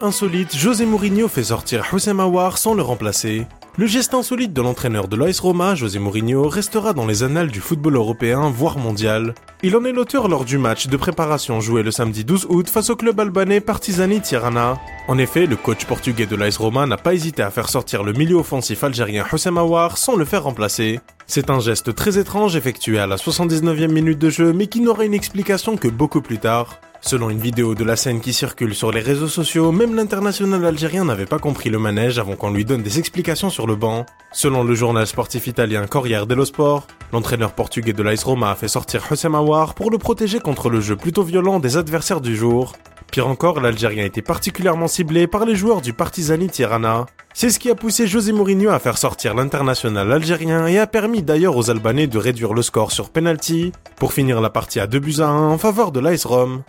Insolite, José Mourinho fait sortir Houssem Aouar sans le remplacer. Le geste insolite de l'entraîneur de l'AS Roma, José Mourinho, restera dans les annales du football européen, voire mondial. Il en est l'auteur lors du match de préparation joué le samedi 12 août face au club albanais Partizani Tirana. En effet, le coach portugais de l'AS Roma n'a pas hésité à faire sortir le milieu offensif algérien Houssem Aouar sans le faire remplacer. C'est un geste très étrange effectué à la 79e minute de jeu mais qui n'aura une explication que beaucoup plus tard. Selon une vidéo de la scène qui circule sur les réseaux sociaux, même l'international algérien n'avait pas compris le manège avant qu'on lui donne des explications sur le banc. Selon le journal sportif italien Corriere dello Sport, l'entraîneur portugais de l'AS Roma a fait sortir Hossein pour le protéger contre le jeu plutôt violent des adversaires du jour. Pire encore, l'Algérien était particulièrement ciblé par les joueurs du Partizani Tirana. C'est ce qui a poussé José Mourinho à faire sortir l'international algérien et a permis d'ailleurs aux Albanais de réduire le score sur penalty pour finir la partie à 2 buts à 1 en faveur de l'AS Rome.